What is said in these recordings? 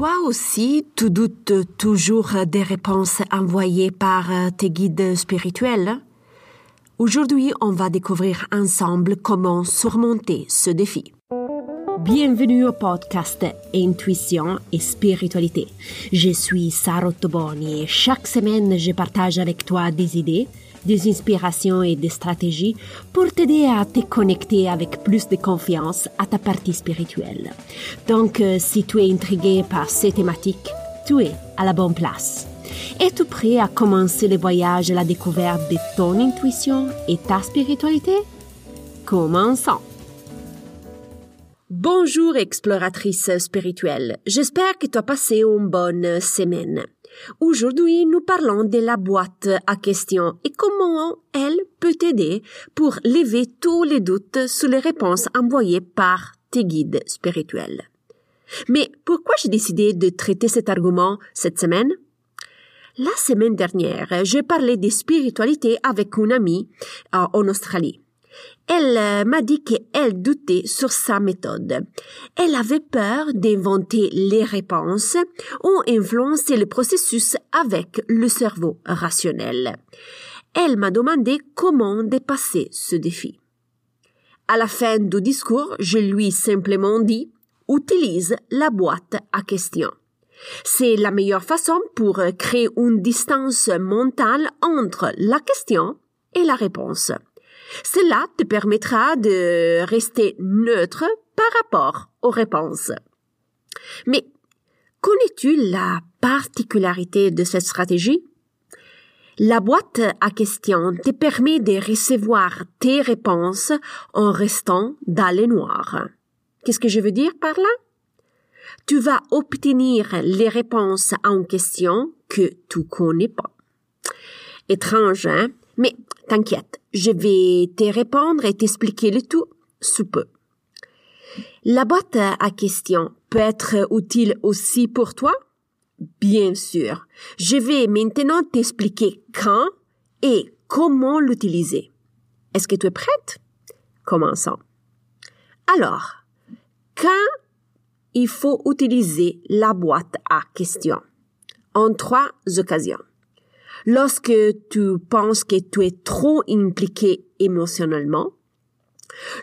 Toi aussi, tu doutes toujours des réponses envoyées par tes guides spirituels Aujourd'hui, on va découvrir ensemble comment surmonter ce défi. Bienvenue au podcast Intuition et Spiritualité. Je suis Sarah Toboni et chaque semaine, je partage avec toi des idées, des inspirations et des stratégies pour t'aider à te connecter avec plus de confiance à ta partie spirituelle. Donc, euh, si tu es intrigué par ces thématiques, tu es à la bonne place. Es-tu prêt à commencer le voyage à la découverte de ton intuition et ta spiritualité? Commençons! Bonjour exploratrice spirituelle, j'espère que tu as passé une bonne semaine. Aujourd'hui, nous parlons de la boîte à questions et comment elle peut t'aider pour lever tous les doutes sur les réponses envoyées par tes guides spirituels. Mais pourquoi j'ai décidé de traiter cet argument cette semaine? La semaine dernière, j'ai parlé de spiritualité avec une amie euh, en Australie. Elle euh, m'a dit qu'elle doutait sur sa méthode. Elle avait peur d'inventer les réponses ou influencer le processus avec le cerveau rationnel. Elle m'a demandé comment dépasser ce défi. À la fin du discours, je lui simplement dit utilise la boîte à questions. C'est la meilleure façon pour créer une distance mentale entre la question et la réponse. Cela te permettra de rester neutre par rapport aux réponses. Mais connais-tu la particularité de cette stratégie? La boîte à questions te permet de recevoir tes réponses en restant dans le noir. Qu'est-ce que je veux dire par là? Tu vas obtenir les réponses une question que tu connais pas. Étrange, hein? Mais t'inquiète, je vais te répondre et t'expliquer le tout sous peu. La boîte à questions peut être utile aussi pour toi? Bien sûr. Je vais maintenant t'expliquer quand et comment l'utiliser. Est-ce que tu es prête? Commençons. Alors, quand il faut utiliser la boîte à questions? En trois occasions. Lorsque tu penses que tu es trop impliqué émotionnellement,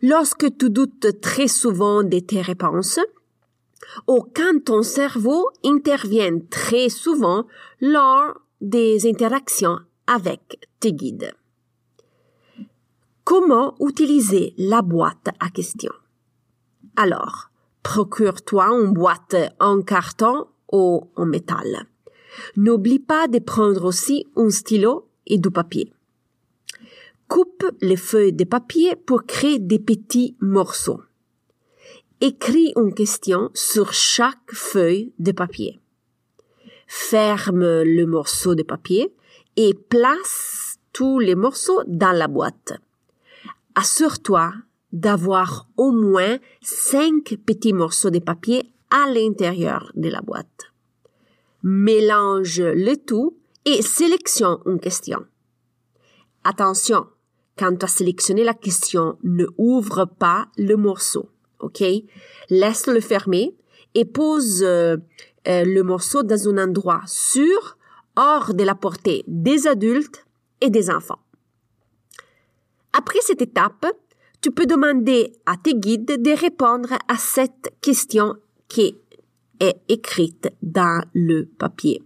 lorsque tu doutes très souvent de tes réponses, ou quand ton cerveau intervient très souvent lors des interactions avec tes guides. Comment utiliser la boîte à questions? Alors, procure-toi une boîte en carton ou en métal. N'oublie pas de prendre aussi un stylo et du papier. Coupe les feuilles de papier pour créer des petits morceaux. Écris une question sur chaque feuille de papier. Ferme le morceau de papier et place tous les morceaux dans la boîte. Assure-toi d'avoir au moins cinq petits morceaux de papier à l'intérieur de la boîte mélange le tout et sélectionne une question. Attention, quand tu as sélectionné la question, ne ouvre pas le morceau, ok? Laisse-le fermer et pose euh, euh, le morceau dans un endroit sûr, hors de la portée des adultes et des enfants. Après cette étape, tu peux demander à tes guides de répondre à cette question qui est écrite dans le papier.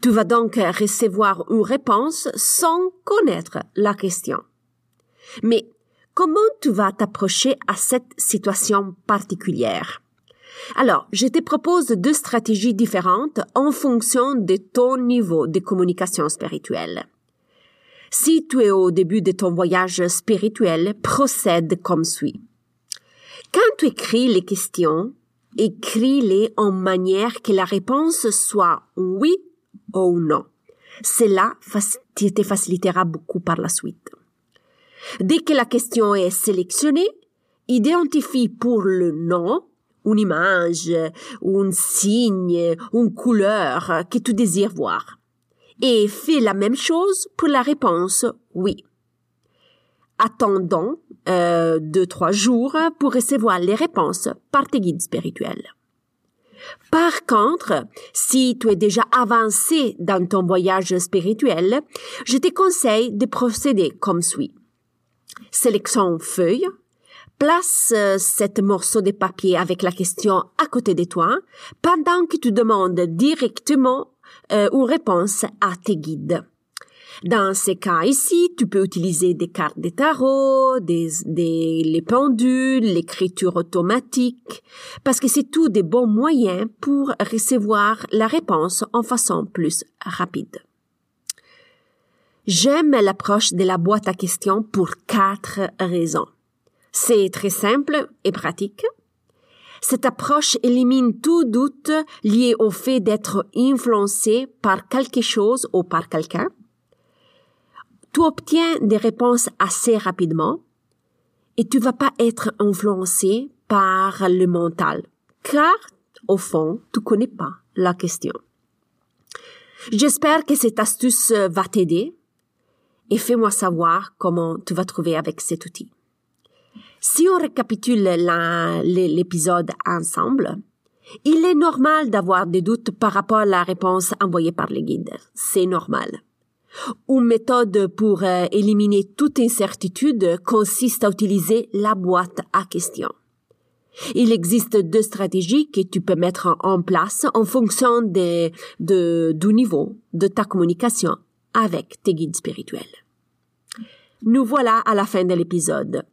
Tu vas donc recevoir une réponse sans connaître la question. Mais comment tu vas t'approcher à cette situation particulière? Alors, je te propose deux stratégies différentes en fonction de ton niveau de communication spirituelle. Si tu es au début de ton voyage spirituel, procède comme suit. Quand tu écris les questions, écris-les en manière que la réponse soit oui ou non. Cela te facilitera beaucoup par la suite. Dès que la question est sélectionnée, identifie pour le non une image, un signe, une couleur que tu désires voir. Et fais la même chose pour la réponse oui attendons euh, deux, trois jours pour recevoir les réponses par tes guides spirituels. Par contre, si tu es déjà avancé dans ton voyage spirituel, je te conseille de procéder comme suit. Sélection feuille, place euh, cet morceau de papier avec la question à côté de toi pendant que tu demandes directement euh, une réponse à tes guides. Dans ces cas ici, tu peux utiliser des cartes de tarot, des, des, les pendules, l'écriture automatique, parce que c'est tout des bons moyens pour recevoir la réponse en façon plus rapide. J'aime l'approche de la boîte à questions pour quatre raisons. C'est très simple et pratique. Cette approche élimine tout doute lié au fait d'être influencé par quelque chose ou par quelqu'un obtiens des réponses assez rapidement et tu vas pas être influencé par le mental, car au fond, tu connais pas la question. J'espère que cette astuce va t'aider et fais-moi savoir comment tu vas trouver avec cet outil. Si on récapitule l'épisode ensemble, il est normal d'avoir des doutes par rapport à la réponse envoyée par les guides. C'est normal. Une méthode pour euh, éliminer toute incertitude consiste à utiliser la boîte à questions. Il existe deux stratégies que tu peux mettre en place en fonction du niveau de ta communication avec tes guides spirituels. Nous voilà à la fin de l'épisode.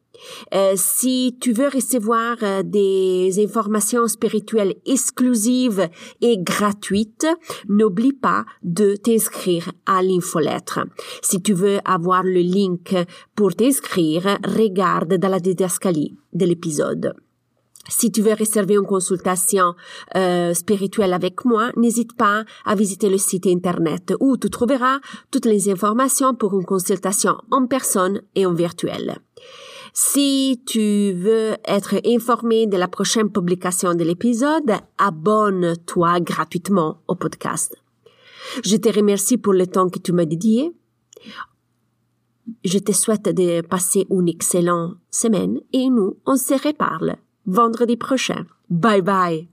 Euh, si tu veux recevoir euh, des informations spirituelles exclusives et gratuites, n'oublie pas de t'inscrire à l'infolettre. Si tu veux avoir le link pour t'inscrire, regarde dans la didascalie de l'épisode. Si tu veux réserver une consultation euh, spirituelle avec moi, n'hésite pas à visiter le site internet où tu trouveras toutes les informations pour une consultation en personne et en virtuel. Si tu veux être informé de la prochaine publication de l'épisode, abonne-toi gratuitement au podcast. Je te remercie pour le temps que tu m'as dédié. Je te souhaite de passer une excellente semaine et nous, on se reparle vendredi prochain. Bye bye.